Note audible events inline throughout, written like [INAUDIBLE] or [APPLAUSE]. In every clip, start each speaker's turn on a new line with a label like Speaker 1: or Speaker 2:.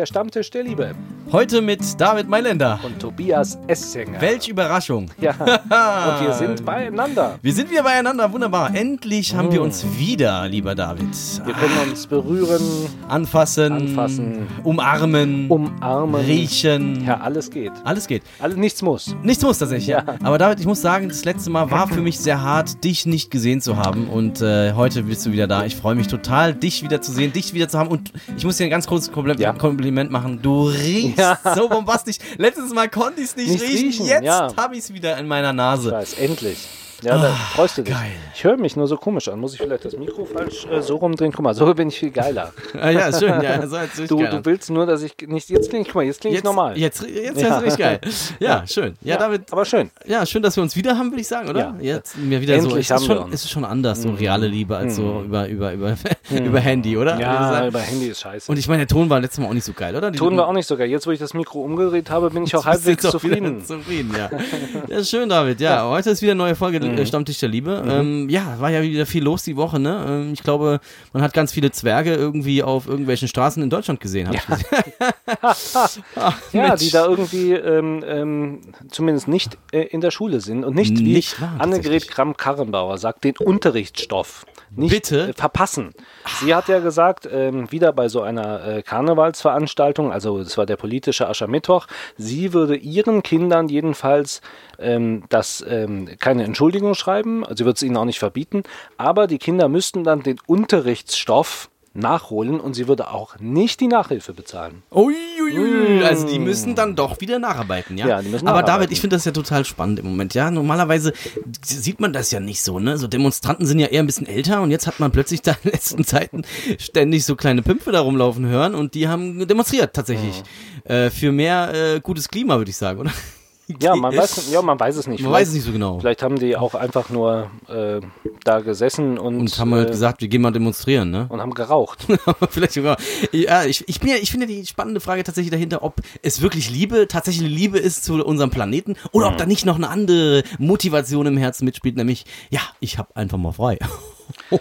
Speaker 1: der Stammtisch der Liebe.
Speaker 2: Heute mit David Mailänder.
Speaker 1: Und Tobias Essinger.
Speaker 2: Welch Überraschung.
Speaker 1: Ja, [LAUGHS] und wir sind beieinander.
Speaker 2: Wir sind wieder beieinander, wunderbar. Endlich haben wir uns wieder, lieber David.
Speaker 1: Wir können uns berühren,
Speaker 2: Anfassen,
Speaker 1: Anfassen.
Speaker 2: umarmen,
Speaker 1: umarmen.
Speaker 2: riechen.
Speaker 1: Ja, alles geht.
Speaker 2: Alles geht.
Speaker 1: Alles, nichts muss.
Speaker 2: Nichts muss tatsächlich.
Speaker 1: Ja.
Speaker 2: Aber David, ich muss sagen, das letzte Mal war für mich sehr hart, dich nicht gesehen zu haben. Und äh, heute bist du wieder da. Ich freue mich total, dich wieder zu sehen, dich wieder zu haben. Und ich muss dir ein ganz kurzes Kompl
Speaker 1: Ja.
Speaker 2: Kompliment machen. Du riechst
Speaker 1: Ja.
Speaker 2: so bombastisch. Letztes Mal konnte ich es nicht,
Speaker 1: Nicht
Speaker 2: riechen.
Speaker 1: riechen,
Speaker 2: Jetzt
Speaker 1: ja.
Speaker 2: habe ich es wieder in meiner
Speaker 1: Ich
Speaker 2: Nase.
Speaker 1: weiß, endlich. Ja, da freust du dich.
Speaker 2: geil.
Speaker 1: Ich höre mich nur so komisch an. Muss ich vielleicht das Mikro falsch äh, so rumdrehen? Guck mal, so bin ich viel geiler. [LAUGHS]
Speaker 2: Ah, ja, schön. Ja, so
Speaker 1: Du,
Speaker 2: geil
Speaker 1: du willst nur, dass ich nicht. Jetzt klinge ich, guck mal, jetzt klinge ich normal.
Speaker 2: jetzt, jetzt
Speaker 1: Ja.
Speaker 2: richtig geil. [LAUGHS] Ja, schön. Ja, David,
Speaker 1: Aber schön.
Speaker 2: ja, schön, dass wir uns wieder haben, würde ich sagen, oder?
Speaker 1: Ja.
Speaker 2: Jetzt mir wieder
Speaker 1: Endlich
Speaker 2: so. Es
Speaker 1: haben
Speaker 2: ist
Speaker 1: wir
Speaker 2: schon, ist schon anders, so reale Liebe als so über, über, über, [LAUGHS] über Handy, oder?
Speaker 1: Ja, über Handy ist scheiße.
Speaker 2: Und ich meine, der Ton war letztes Mal auch nicht so geil, oder? Die-
Speaker 1: Tun wir auch nicht sogar. Jetzt, wo ich das Mikro umgedreht habe, bin ich auch halbwegs zufrieden.
Speaker 2: zufrieden, ja. ja. ist Schön, David. Ja, heute ist wieder eine neue Folge
Speaker 1: Mhm.
Speaker 2: äh, Stammtisch der Liebe. Ähm, ja, war ja wieder viel los die Woche, ne? Ähm, ich glaube, man hat ganz viele Zwerge irgendwie auf irgendwelchen Straßen in Deutschland gesehen, ich gesehen. Ach, [LAUGHS]
Speaker 1: Ja,
Speaker 2: Mensch.
Speaker 1: die da irgendwie ähm, ähm, zumindest nicht äh, in der Schule sind und nicht wie
Speaker 2: Nicht wahr,
Speaker 1: Annegret. Kramp-Karrenbauer sagt, den Unterrichtsstoff nicht
Speaker 2: Bitte?
Speaker 1: Äh, verpassen. Sie hat ja gesagt, ähm, wieder bei so einer äh, Karnevalsveranstaltung, also das war der politische Aschermittwoch, sie würde ihren Kindern jedenfalls ähm, das ähm, keine Entschuldigung schreiben, sie wird es ihnen auch nicht verbieten, aber die Kinder müssten dann den Unterrichtsstoff nachholen und sie würde auch nicht die Nachhilfe bezahlen.
Speaker 2: Uiuiui, also die müssen dann doch wieder nacharbeiten, ja?
Speaker 1: Mm. Ja, die müssen
Speaker 2: Aber. David, ich finde das ja total spannend im Moment, ja? Normalerweise sieht man das ja nicht so, ne? So Demonstranten sind ja eher ein bisschen älter und jetzt hat man plötzlich da in den letzten Zeiten ständig so kleine Pümpfe da rumlaufen hören und die haben demonstriert tatsächlich. Äh, für mehr äh, gutes Klima, würde ich sagen, oder?
Speaker 1: Ja, man weiß, ja, man weiß es nicht.
Speaker 2: Man weiß es nicht so genau.
Speaker 1: Vielleicht haben die auch einfach nur äh, da gesessen und,
Speaker 2: Und haben halt
Speaker 1: äh,
Speaker 2: gesagt, wir gehen mal demonstrieren, ne?
Speaker 1: und haben geraucht. [LAUGHS]
Speaker 2: Vielleicht sogar. Ja, ich, ich, bin ja, ich finde ja die spannende Frage tatsächlich dahinter, ob es wirklich Liebe, tatsächlich Liebe ist zu unserem Planeten oder ob da nicht noch eine andere Motivation im Herzen mitspielt, nämlich, ja, ich habe einfach mal frei. [LAUGHS]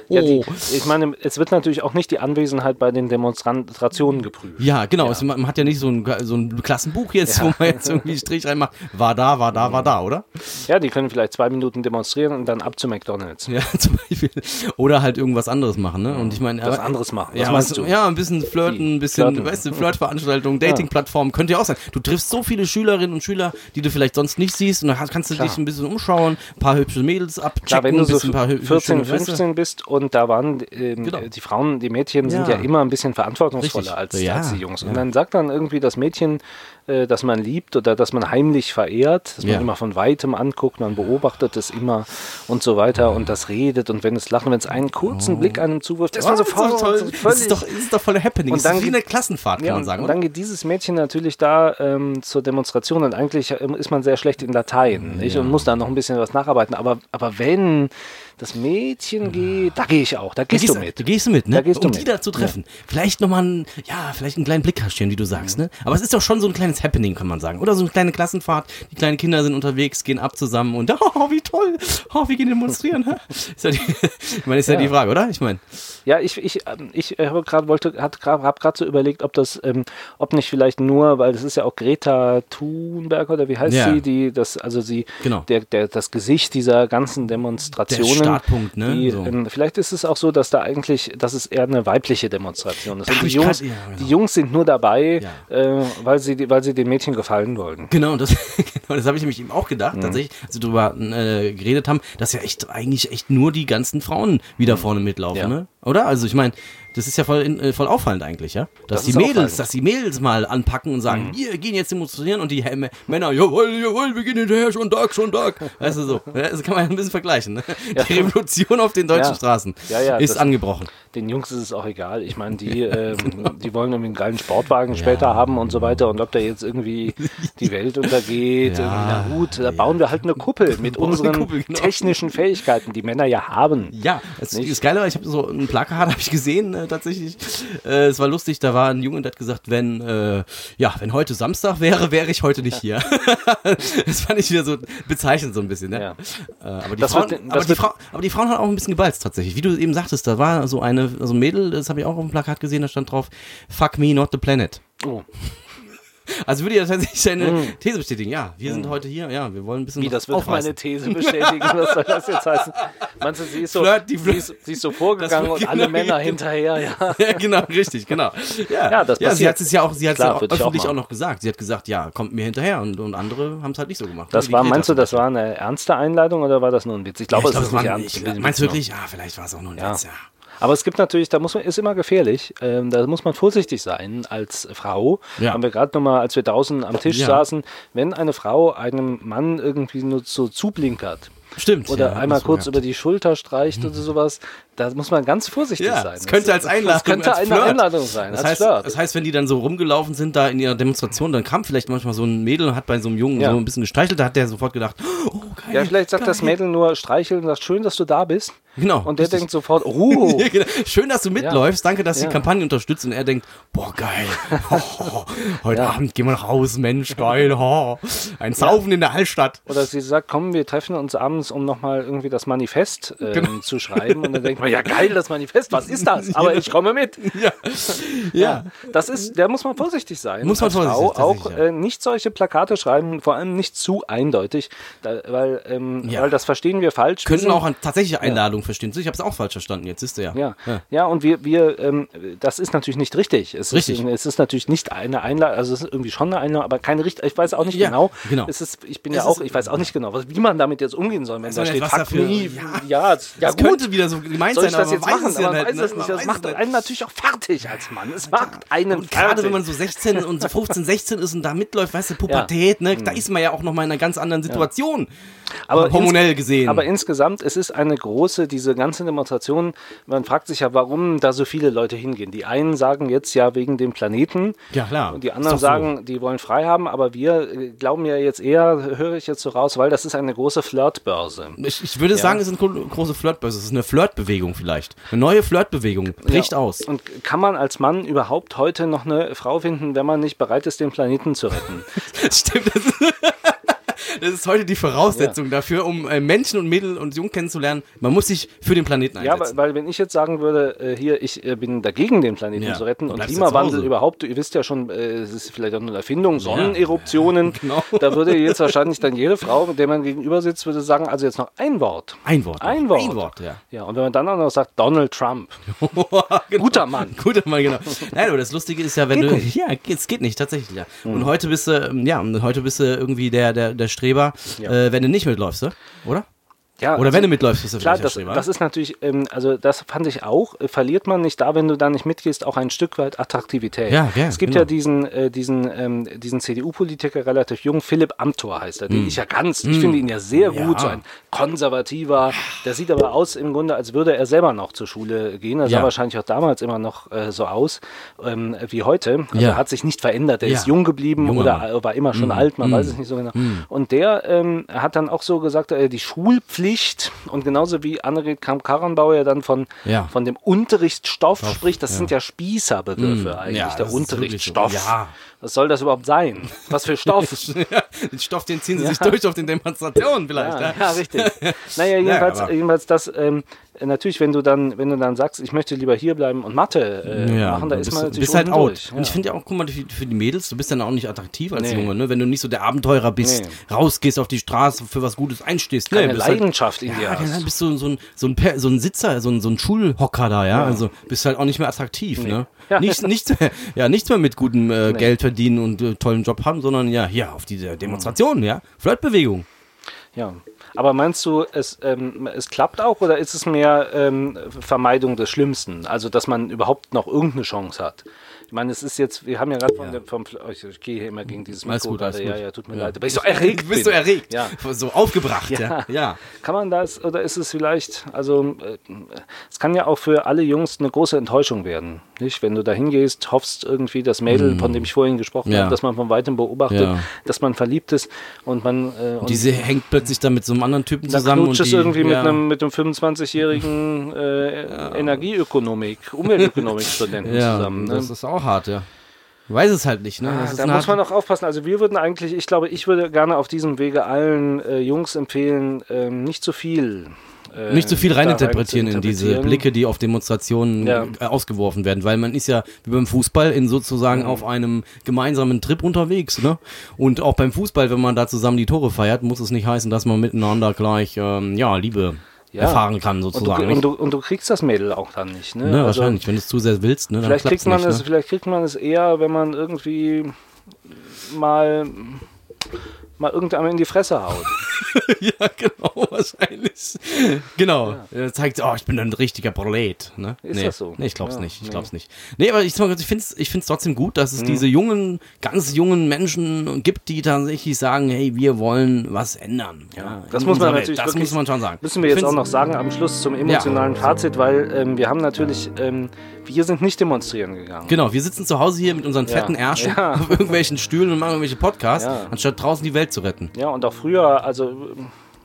Speaker 1: Ja, die, ich meine, es wird natürlich auch nicht die Anwesenheit bei den Demonstrationen geprüft.
Speaker 2: Ja, genau. Es, man hat ja nicht so ein, so ein Klassenbuch jetzt, wo man jetzt irgendwie einen Strich reinmacht. War da, war da, war da, oder?
Speaker 1: Ja, die können vielleicht zwei Minuten demonstrieren und dann ab zu McDonalds.
Speaker 2: Ja, [LAUGHS] zum Beispiel. Oder halt irgendwas anderes machen, ne? Und ich meine,
Speaker 1: Was anderes machen. Was
Speaker 2: Ja,
Speaker 1: meinst du?
Speaker 2: ja, ein bisschen flirten, ein bisschen,
Speaker 1: Flirten.
Speaker 2: weißt du, Flirtveranstaltungen, Datingplattformen, könnte ja auch sein. Du triffst so viele Schülerinnen und Schüler, die du vielleicht sonst nicht siehst und dann kannst du
Speaker 1: Klar.
Speaker 2: dich ein bisschen umschauen, ein paar hübsche Mädels abchecken,
Speaker 1: Klar, wenn du
Speaker 2: ein
Speaker 1: so
Speaker 2: bisschen ein paar hü-
Speaker 1: 14,
Speaker 2: hübsche, weißt du?
Speaker 1: 15 bist und da waren ähm,
Speaker 2: Genau.
Speaker 1: die Frauen, die Mädchen sind
Speaker 2: Ja.
Speaker 1: ja immer ein bisschen verantwortungsvoller als,
Speaker 2: Ja,
Speaker 1: als die Jungs. Und
Speaker 2: ja.
Speaker 1: dann sagt dann irgendwie das Mädchen, äh, dass man liebt oder dass man heimlich verehrt, dass man immer von weitem anguckt, man beobachtet es immer und so weiter und das redet und wenn es lacht, wenn es einen kurzen Blick einem zuwirft, ist man
Speaker 2: Oh, das
Speaker 1: sofort
Speaker 2: ist doch toll.
Speaker 1: so
Speaker 2: Das ist doch, das ist doch voll Happening.
Speaker 1: Und
Speaker 2: das ist
Speaker 1: dann
Speaker 2: wie
Speaker 1: geht-
Speaker 2: eine Klassenfahrt, kann
Speaker 1: ja,
Speaker 2: man
Speaker 1: und,
Speaker 2: sagen,
Speaker 1: und
Speaker 2: oder?
Speaker 1: dann geht dieses Mädchen natürlich da ähm, zur Demonstration und eigentlich ähm, ist man sehr schlecht in Latein nicht? und muss da noch ein bisschen was nacharbeiten. Aber, aber wenn das Mädchen geht, da gehe ich auch, da
Speaker 2: Da
Speaker 1: gehst
Speaker 2: gehst,
Speaker 1: du mit.
Speaker 2: Da gehst du mit, ne?
Speaker 1: Da gehst du
Speaker 2: um
Speaker 1: mit.
Speaker 2: die da zu treffen. Vielleicht nochmal einen, ja, vielleicht einen kleinen Blick kaschieren, wie du sagst,
Speaker 1: Mhm.
Speaker 2: ne? Aber es ist doch schon so ein kleines Happening, kann man sagen. Oder so eine kleine Klassenfahrt. Die kleinen Kinder sind unterwegs, gehen ab zusammen und, [LAUGHS] oh, wie toll. Oh, wir gehen demonstrieren. ist ja die, [LAUGHS] ich meine, ist ja.
Speaker 1: Ja.
Speaker 2: die Frage, oder? Ich meine,
Speaker 1: Ja, ich, ich, ähm, ich äh, habe gerade wollte, hat grad, hab gerade so überlegt, ob das, ähm, ob nicht vielleicht nur, weil das ist ja auch Greta Thunberg oder wie heißt
Speaker 2: Ja.
Speaker 1: sie, die das, also sie,
Speaker 2: Genau.
Speaker 1: der, der, das Gesicht dieser ganzen Demonstrationen.
Speaker 2: Startpunkt, ne?
Speaker 1: Die,
Speaker 2: So.
Speaker 1: ähm, vielleicht ist es auch so, dass da eigentlich, dass es eher eine weibliche Demonstration ist. Die, Jungs,
Speaker 2: grad- ja, genau.
Speaker 1: die Jungs sind nur dabei,
Speaker 2: Ja.
Speaker 1: äh, weil sie, weil sie den Mädchen gefallen wollen.
Speaker 2: Genau, das, [LAUGHS] genau, das habe ich nämlich eben auch gedacht,
Speaker 1: Mhm.
Speaker 2: tatsächlich, als wir drüber äh, geredet haben, dass ja echt eigentlich echt nur die ganzen Frauen wieder vorne mitlaufen,
Speaker 1: Mhm. Ja.
Speaker 2: ne? Oder? Also ich meine, das ist ja voll, in, äh, voll auffallend eigentlich, ja? Dass
Speaker 1: Das
Speaker 2: die Mädels.
Speaker 1: Mhm.
Speaker 2: dass die Mädels mal anpacken und sagen, wir gehen jetzt demonstrieren und die Männer, jawohl, jawohl, wir gehen hinterher, schon Tag, schon Tag. Weißt du so, ja, das kann man ja ein bisschen vergleichen, ne? [LAUGHS] Die Revolution auf den deutschen
Speaker 1: Ja.
Speaker 2: Straßen
Speaker 1: Ja, ja,
Speaker 2: ist
Speaker 1: das-
Speaker 2: angebrochen.
Speaker 1: Den Jungs ist es auch egal. Ich meine, die, ähm, [LAUGHS] die wollen irgendwie einen geilen Sportwagen später haben und so weiter. Und ob da jetzt irgendwie [LAUGHS] die Welt untergeht,
Speaker 2: Ja,
Speaker 1: na gut, da bauen wir halt eine Kuppel mit unseren
Speaker 2: Kuppel, genau.
Speaker 1: technischen Fähigkeiten, die Männer ja haben.
Speaker 2: Ja, es
Speaker 1: Nicht?
Speaker 2: ist geil, ich habe so ein Plakat habe ich gesehen äh, tatsächlich. Äh, es war lustig, da war ein Junge, der hat gesagt, wenn äh, ja, wenn heute Samstag wäre, wäre ich heute nicht hier. [LAUGHS] das fand ich wieder so bezeichnend so ein bisschen, ne?
Speaker 1: Ja.
Speaker 2: Äh, aber, die
Speaker 1: Das
Speaker 2: Frauen,
Speaker 1: wird-
Speaker 2: aber, die Frau, aber die Frauen haben auch ein bisschen gebalzt tatsächlich. Wie du eben sagtest, da war so eine so ein Mädel, das habe ich auch auf dem Plakat gesehen, da stand drauf Fuck me not the planet.
Speaker 1: Oh.
Speaker 2: Also würde ja tatsächlich deine These bestätigen. Ja, wir sind heute hier. Ja, wir wollen ein bisschen
Speaker 1: Wie, das wird
Speaker 2: aufreißen.
Speaker 1: meine These bestätigen. Was soll das jetzt heißen? Meinst du, sie ist so,
Speaker 2: Flirt, die
Speaker 1: sie
Speaker 2: Flirt-
Speaker 1: ist, sie ist so vorgegangen und alle
Speaker 2: wird-
Speaker 1: Männer hinterher, ja. [LAUGHS]
Speaker 2: Ja, genau, richtig, genau. Ja,
Speaker 1: Ja, das
Speaker 2: sie
Speaker 1: passiert.
Speaker 2: hat es ja auch, sie hat es ja auch
Speaker 1: ich auch
Speaker 2: öffentlich auch,
Speaker 1: machen.
Speaker 2: noch gesagt. Sie hat gesagt, ja, kommt mir hinterher und, und andere haben es halt nicht so gemacht.
Speaker 1: Das
Speaker 2: Wie
Speaker 1: war, meinst du, das war eine ernste Einladung oder war das nur ein Witz? Ich glaube,
Speaker 2: ja,
Speaker 1: es
Speaker 2: ich
Speaker 1: ist
Speaker 2: glaub,
Speaker 1: nicht
Speaker 2: es war,
Speaker 1: ernst.
Speaker 2: ich. Meinst du wirklich? Ja, vielleicht war es auch nur ein
Speaker 1: Ja.
Speaker 2: Witz, ja.
Speaker 1: Aber es gibt natürlich, da muss man, ist immer gefährlich. Ähm, da muss man vorsichtig sein als Frau.
Speaker 2: Ja.
Speaker 1: Haben wir gerade nochmal, als wir draußen am Tisch
Speaker 2: Ja.
Speaker 1: saßen, wenn eine Frau einem Mann irgendwie nur so zublinkert
Speaker 2: Stimmt.
Speaker 1: oder
Speaker 2: ja,
Speaker 1: einmal kurz über die Schulter streicht oder sowas, da muss man ganz vorsichtig
Speaker 2: ja,
Speaker 1: sein.
Speaker 2: es könnte als Einladung,
Speaker 1: Das könnte
Speaker 2: als
Speaker 1: eine. Einladung sein,
Speaker 2: Das heißt, das heißt, wenn die dann so rumgelaufen sind da in ihrer Demonstration, dann kam vielleicht manchmal so ein Mädel und hat bei so einem Jungen
Speaker 1: Ja.
Speaker 2: so ein bisschen gestreichelt, da hat der sofort gedacht, oh geil.
Speaker 1: ja, vielleicht sagt
Speaker 2: geil.
Speaker 1: das Mädel nur streicheln und sagt, schön, dass du da bist.
Speaker 2: Genau,
Speaker 1: Und der
Speaker 2: richtig.
Speaker 1: denkt sofort, oh, [LAUGHS]
Speaker 2: Ja, genau. Schön, dass du mitläufst. Danke, dass du
Speaker 1: Ja.
Speaker 2: die Kampagne unterstützt. Und er denkt, boah, geil. [LAUGHS] Oh, heute Abend gehen wir nach Hause, Mensch, geil. Oh. Ein Saufen in der Altstadt.
Speaker 1: Oder sie sagt, komm, wir treffen uns abends, um nochmal irgendwie das Manifest ähm,
Speaker 2: Genau.
Speaker 1: zu schreiben. Und dann denkt man, ja geil, das Manifest, was ist das? Aber [LAUGHS] ich komme mit.
Speaker 2: Ja. Ja.
Speaker 1: Das ist, da muss man vorsichtig sein.
Speaker 2: Muss man vorsichtig sein,
Speaker 1: auch
Speaker 2: tatsächlich, ja.
Speaker 1: äh, nicht solche Plakate schreiben, vor allem nicht zu eindeutig, da, weil, ähm,
Speaker 2: Ja.
Speaker 1: weil das verstehen wir falsch. Sind-
Speaker 2: auch an tatsächliche Einladungen verstehen. Ich habe es auch falsch verstanden. Jetzt ist er ja.
Speaker 1: Ja, ja. und wir, wir ähm, das ist natürlich nicht richtig. Es
Speaker 2: Richtig.
Speaker 1: Ist, es ist natürlich nicht eine Einladung, also es ist irgendwie schon eine Einladung, aber keine richtige. Ich weiß auch nicht
Speaker 2: Ja,
Speaker 1: genau.
Speaker 2: genau.
Speaker 1: Es ist, ich bin
Speaker 2: Es
Speaker 1: ja auch, ich weiß auch nicht genau, was, wie man damit jetzt umgehen soll, wenn
Speaker 2: Weiß
Speaker 1: da steht, fuck
Speaker 2: dafür-
Speaker 1: me.
Speaker 2: ja.
Speaker 1: Ja, ja,
Speaker 2: Das
Speaker 1: gut.
Speaker 2: könnte wieder so gemeint
Speaker 1: Soll ich
Speaker 2: sein,
Speaker 1: das
Speaker 2: aber
Speaker 1: jetzt machen? Aber man
Speaker 2: nicht,
Speaker 1: weiß
Speaker 2: ne?
Speaker 1: es nicht. Das macht einen natürlich auch fertig als Mann. Es macht einen
Speaker 2: Und gerade
Speaker 1: fertig.
Speaker 2: wenn man so 16 und so 15, 16 ist und da mitläuft, weißt du, Pubertät, ne, da ist man ja auch noch mal in einer ganz anderen Situation.
Speaker 1: Aber
Speaker 2: hormonell
Speaker 1: ins-
Speaker 2: gesehen.
Speaker 1: Aber insgesamt, es ist eine große, diese ganze Demonstration, man fragt sich ja, warum da so viele Leute hingehen. Die einen sagen jetzt ja wegen dem Planeten.
Speaker 2: Ja, klar.
Speaker 1: Und die anderen
Speaker 2: doch so.
Speaker 1: sagen, die wollen frei haben, aber wir äh, glauben ja jetzt eher, höre ich jetzt so raus, weil das ist eine große Flirtbörse.
Speaker 2: Ich, ich würde sagen, es ist eine gro- große Flirtbörse. Es ist eine Flirtbewegung vielleicht. Eine neue Flirtbewegung. Bricht
Speaker 1: Ja.
Speaker 2: aus.
Speaker 1: Und kann man als Mann überhaupt heute noch eine Frau finden, wenn man nicht bereit ist, den Planeten zu retten? [LAUGHS]
Speaker 2: Stimmt. Das das ist heute die Voraussetzung dafür, um äh, Menschen und Mädel und Jungen kennenzulernen. Man muss sich für den Planeten
Speaker 1: Ja,
Speaker 2: einsetzen.
Speaker 1: weil, weil wenn ich jetzt sagen würde, äh, hier, ich äh, bin dagegen, den Planeten
Speaker 2: Ja,
Speaker 1: zu retten und Klimawandel überhaupt, ihr wisst ja schon, es ist vielleicht auch nur eine Erfindung, Sonneneruptionen, [LAUGHS]
Speaker 2: genau.
Speaker 1: da würde jetzt wahrscheinlich dann jede Frau, mit der man gegenüber sitzt, würde sagen, also jetzt noch ein Wort.
Speaker 2: ein Wort.
Speaker 1: Ein. Wort.
Speaker 2: Ein Wort, ja.
Speaker 1: Ja, und wenn man dann auch noch sagt, Donald Trump, [LAUGHS]
Speaker 2: Genau.
Speaker 1: guter Mann.
Speaker 2: Guter Mann, genau. Nein, aber das Lustige ist ja, wenn
Speaker 1: Geht
Speaker 2: du.
Speaker 1: nicht.
Speaker 2: Ja, es geht nicht, tatsächlich, ja. Und heute bist du, ähm, ja, und heute bist du irgendwie der, der, der Streber,
Speaker 1: Ja.
Speaker 2: äh, wenn du nicht mitläufst, ne? oder?
Speaker 1: Ja,
Speaker 2: Oder
Speaker 1: also-
Speaker 2: wenn du mitläufst, bist du
Speaker 1: Klar,
Speaker 2: vielleicht
Speaker 1: das, das ist natürlich, ähm, also das fand ich auch, äh, verliert man nicht da, wenn du da nicht mitgehst, auch ein Stück weit Attraktivität.
Speaker 2: Ja, ja,
Speaker 1: es gibt
Speaker 2: genau.
Speaker 1: ja diesen, äh, diesen, ähm, diesen CDU-Politiker, relativ jung, Philipp Amthor heißt er, den ich ja ganz, ich finde ihn ja sehr
Speaker 2: Mm. Ja.
Speaker 1: gut, so ein konservativer, der sieht aber aus im Grunde, als würde er selber noch zur Schule gehen, er sah wahrscheinlich auch damals immer noch äh, so aus ähm, wie heute, also er hat sich nicht verändert, er ist jung geblieben
Speaker 2: Junger
Speaker 1: oder war immer schon alt, man weiß es nicht so genau. Und der ähm, hat dann auch so gesagt, äh, die Schulpflicht und genauso wie Annegret Kramp-Karrenbauer ja dann von,
Speaker 2: Ja.
Speaker 1: von dem Unterrichtsstoff
Speaker 2: Stoff,
Speaker 1: spricht, das
Speaker 2: ja.
Speaker 1: sind ja Spießerbegriffe eigentlich,
Speaker 2: ja,
Speaker 1: der
Speaker 2: so.
Speaker 1: Unterrichtsstoff.
Speaker 2: Ja.
Speaker 1: Was soll das überhaupt sein? Was für [LAUGHS] Stoff?
Speaker 2: Den Stoff, den ziehen sie sich durch auf den Demonstrationen vielleicht.
Speaker 1: Ja,
Speaker 2: Ja,
Speaker 1: ja, richtig. [LAUGHS] Naja, jedenfalls, jedenfalls das, ähm, natürlich, wenn du dann, wenn du dann sagst, ich möchte lieber hier bleiben und Mathe äh, machen, da ist man natürlich
Speaker 2: bist halt out. Und ich finde ja auch, guck mal, für, für die Mädels, du bist dann auch nicht attraktiv als
Speaker 1: Nee.
Speaker 2: Junge, ne? Wenn du nicht so der Abenteurer bist, rausgehst auf die Straße, für was Gutes einstehst.
Speaker 1: Keine
Speaker 2: ne? bist halt-
Speaker 1: Leidenschaft in dir
Speaker 2: Ja,
Speaker 1: hast.
Speaker 2: dann bist du so ein, so ein, Per- so ein Sitzer, so ein, so ein Schulhocker da, ja? Also bist halt auch nicht mehr attraktiv, ne?
Speaker 1: Ja.
Speaker 2: Nichts, nichts, [LAUGHS] mehr, ja, nichts mehr mit gutem äh, Geld verdienen und äh, tollen Job haben, sondern ja, hier auf diese Demonstrationen, ja? Flirtbewegung.
Speaker 1: Ja. Aber meinst du, es, ähm, es klappt auch oder ist es mehr ähm, Vermeidung des Schlimmsten? Also, dass man überhaupt noch irgendeine Chance hat? Ich meine, es ist jetzt, wir haben ja gerade von dem, vom, oh, ich, ich gehe hier immer gegen dieses
Speaker 2: Alles
Speaker 1: Mikro
Speaker 2: gut, alles.
Speaker 1: Ja, ja, tut mir
Speaker 2: Ja.
Speaker 1: leid. Aber ich so erregt
Speaker 2: Bist
Speaker 1: bin.
Speaker 2: du erregt?
Speaker 1: Ja. [LAUGHS]
Speaker 2: So aufgebracht, ja?
Speaker 1: Ja.
Speaker 2: Ja.
Speaker 1: Kann man das, oder ist es vielleicht, also äh, es kann ja auch für alle Jungs eine große Enttäuschung werden, nicht? Wenn du da hingehst, hoffst irgendwie das Mädel, von dem ich vorhin gesprochen
Speaker 2: Mm. Ja.
Speaker 1: habe, dass man von weitem beobachtet,
Speaker 2: Ja.
Speaker 1: dass man verliebt ist und man äh, und
Speaker 2: Diese hängt plötzlich dann mit so einem anderen Typen zusammen. und die,
Speaker 1: irgendwie mit
Speaker 2: ja.
Speaker 1: einem mit einem 25-jährigen äh, Energieökonomik, Umweltökonomik-Studenten
Speaker 2: Ja,
Speaker 1: zusammen. Ne?
Speaker 2: das ist auch hart, ja. Ich weiß es halt nicht, ne?
Speaker 1: Ah, da muss man auch aufpassen. Also wir würden eigentlich, ich glaube, ich würde gerne auf diesem Wege allen äh, Jungs empfehlen, ähm, nicht zu viel äh,
Speaker 2: Nicht zu viel
Speaker 1: rein
Speaker 2: reininterpretieren
Speaker 1: zu
Speaker 2: in diese. Blicke, die auf Demonstrationen
Speaker 1: Ja.
Speaker 2: äh, ausgeworfen werden, weil man ist ja wie beim Fußball in sozusagen
Speaker 1: Mhm.
Speaker 2: auf einem gemeinsamen Trip unterwegs, ne? Und auch beim Fußball, wenn man da zusammen die Tore feiert, muss es nicht heißen, dass man miteinander gleich ähm, ja Liebe
Speaker 1: Ja.
Speaker 2: erfahren kann
Speaker 1: Und du,
Speaker 2: sozusagen.
Speaker 1: und, du, und du kriegst das Mädel auch dann nicht. Ne?
Speaker 2: ne,
Speaker 1: Also,
Speaker 2: wahrscheinlich, wenn du es zu sehr willst, ne, dann
Speaker 1: Vielleicht kriegt, man
Speaker 2: nicht,
Speaker 1: es,
Speaker 2: ne?
Speaker 1: vielleicht kriegt man es eher, wenn man irgendwie mal, mal irgendjemand in die Fresse haut. [LAUGHS]
Speaker 2: ja, genau, wahrscheinlich. Genau. Er zeigt, oh, ich bin ein richtiger Prolet. Ne?
Speaker 1: Ist
Speaker 2: nee.
Speaker 1: das so?
Speaker 2: Nee, ich glaub's
Speaker 1: Ja,
Speaker 2: nicht. Ich
Speaker 1: nee.
Speaker 2: glaub's nicht. Nee, aber ich, ich finde es ich find's trotzdem gut, dass
Speaker 1: Mhm.
Speaker 2: es diese jungen, ganz jungen Menschen gibt, die tatsächlich sagen, hey, wir wollen was ändern. Ja,
Speaker 1: das muss man natürlich
Speaker 2: Das muss man schon sagen.
Speaker 1: Müssen wir jetzt auch noch sagen am Schluss zum emotionalen Fazit, weil ähm, wir haben natürlich, ähm, wir sind nicht demonstrieren gegangen.
Speaker 2: Genau, wir sitzen zu Hause hier mit unseren
Speaker 1: Ja.
Speaker 2: fetten Ärschen
Speaker 1: Ja.
Speaker 2: auf irgendwelchen Stühlen und machen irgendwelche Podcasts,
Speaker 1: Ja.
Speaker 2: anstatt draußen die Welt zu retten.
Speaker 1: Ja, und auch früher, also,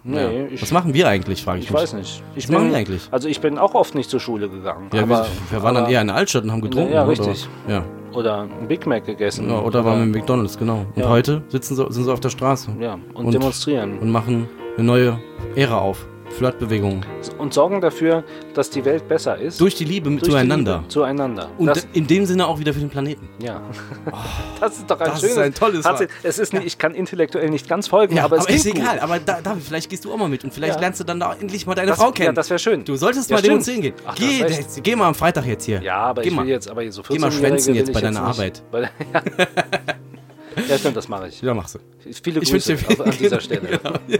Speaker 1: nee,
Speaker 2: Ja.
Speaker 1: ich,
Speaker 2: Was machen wir eigentlich, frage ich,
Speaker 1: ich
Speaker 2: mich.
Speaker 1: weiß nicht. Ich
Speaker 2: Was machen wir eigentlich?
Speaker 1: Also ich bin auch oft nicht zur Schule gegangen.
Speaker 2: Ja,
Speaker 1: aber,
Speaker 2: wir, waren dann
Speaker 1: aber-
Speaker 2: eher in der Altstadt und haben getrunken.
Speaker 1: Ja,
Speaker 2: oder?
Speaker 1: richtig.
Speaker 2: Ja.
Speaker 1: Oder ein Big Mac gegessen.
Speaker 2: Ja, oder waren wir im McDonalds, genau. Und heute sitzen sie, sind sie auf der Straße
Speaker 1: Ja, und,
Speaker 2: Und-
Speaker 1: demonstrieren.
Speaker 2: und machen eine neue Ära auf. Flirtbewegungen.
Speaker 1: Und sorgen dafür, dass die Welt besser ist.
Speaker 2: Durch die Liebe
Speaker 1: Durch die
Speaker 2: zueinander.
Speaker 1: Liebe zueinander.
Speaker 2: Und
Speaker 1: das,
Speaker 2: in dem Sinne auch wieder für den Planeten.
Speaker 1: ja. [LAUGHS] das ist doch ein
Speaker 2: das
Speaker 1: schönes.
Speaker 2: ist ein tolles
Speaker 1: Fazit. Es ist nicht, ich kann intellektuell nicht ganz folgen,
Speaker 2: Ja,
Speaker 1: aber
Speaker 2: aber,
Speaker 1: es
Speaker 2: ist
Speaker 1: klingt
Speaker 2: egal.
Speaker 1: Gut.
Speaker 2: Aber da, David, vielleicht gehst du auch mal mit und vielleicht
Speaker 1: Ja.
Speaker 2: lernst du dann da endlich mal deine
Speaker 1: Das,
Speaker 2: Frau
Speaker 1: ja,
Speaker 2: kennen.
Speaker 1: das wäre schön.
Speaker 2: du solltest
Speaker 1: Ja,
Speaker 2: mal
Speaker 1: stimmt.
Speaker 2: demonstrieren gehen.
Speaker 1: Ach,
Speaker 2: geh,
Speaker 1: recht.
Speaker 2: geh mal am Freitag jetzt hier.
Speaker 1: Ja, aber
Speaker 2: Geh
Speaker 1: ich
Speaker 2: mal.
Speaker 1: will jetzt, aber so 14
Speaker 2: Geh mal schwänzen jetzt bei deiner
Speaker 1: nicht.
Speaker 2: Arbeit.
Speaker 1: Bei, [LAUGHS] ja. [LAUGHS] ja, stimmt, das mache ich.
Speaker 2: Ja, machst du.
Speaker 1: Viele
Speaker 2: Ich
Speaker 1: Grüße auf, an dieser Stelle.
Speaker 2: Genau, ja.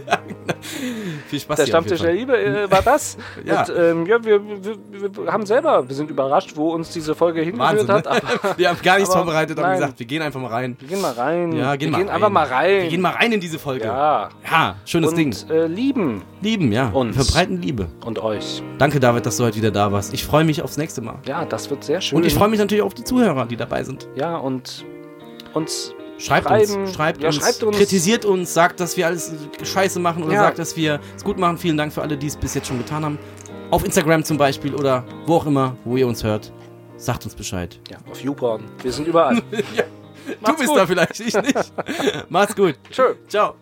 Speaker 2: Viel Spaß
Speaker 1: Der Stammtisch der. Liebe äh, war das. [LAUGHS]
Speaker 2: Ja.
Speaker 1: Und ähm, ja, wir, wir, wir haben selber, wir sind überrascht, wo uns diese Folge hingeführt
Speaker 2: Wahnsinn,
Speaker 1: hat.
Speaker 2: ne?
Speaker 1: Aber [LAUGHS]
Speaker 2: Wir haben gar nichts
Speaker 1: aber
Speaker 2: vorbereitet, haben
Speaker 1: nein.
Speaker 2: gesagt, wir gehen einfach mal rein.
Speaker 1: wir gehen mal rein.
Speaker 2: Ja, gehen
Speaker 1: wir
Speaker 2: mal
Speaker 1: gehen
Speaker 2: rein.
Speaker 1: einfach mal rein.
Speaker 2: Wir gehen mal rein in diese Folge.
Speaker 1: ja.
Speaker 2: Ja, schönes
Speaker 1: Und
Speaker 2: Ding.
Speaker 1: äh, lieben
Speaker 2: Lieben, ja.
Speaker 1: uns.
Speaker 2: Verbreiten Liebe.
Speaker 1: und euch.
Speaker 2: Danke, David, dass du heute wieder da warst. Ich freue mich aufs nächste Mal.
Speaker 1: Ja, das wird sehr schön.
Speaker 2: Und ich freue mich natürlich auf die Zuhörer, die dabei sind.
Speaker 1: Ja, und uns
Speaker 2: Schreibt
Speaker 1: Schreiben.
Speaker 2: uns, schreibt,
Speaker 1: Ja,
Speaker 2: uns,
Speaker 1: schreibt uns.
Speaker 2: kritisiert uns, sagt, dass wir alles scheiße machen oder
Speaker 1: Ja.
Speaker 2: sagt, dass wir es gut machen. Vielen Dank für alle, die es bis jetzt schon getan haben. Auf Instagram zum Beispiel oder wo auch immer, wo ihr uns hört. Sagt uns Bescheid.
Speaker 1: ja, auf YouPorn. Wir sind überall. [LAUGHS]
Speaker 2: du bist da vielleicht, ich nicht. [LAUGHS] Macht's gut.
Speaker 1: Tschö.
Speaker 2: Ciao.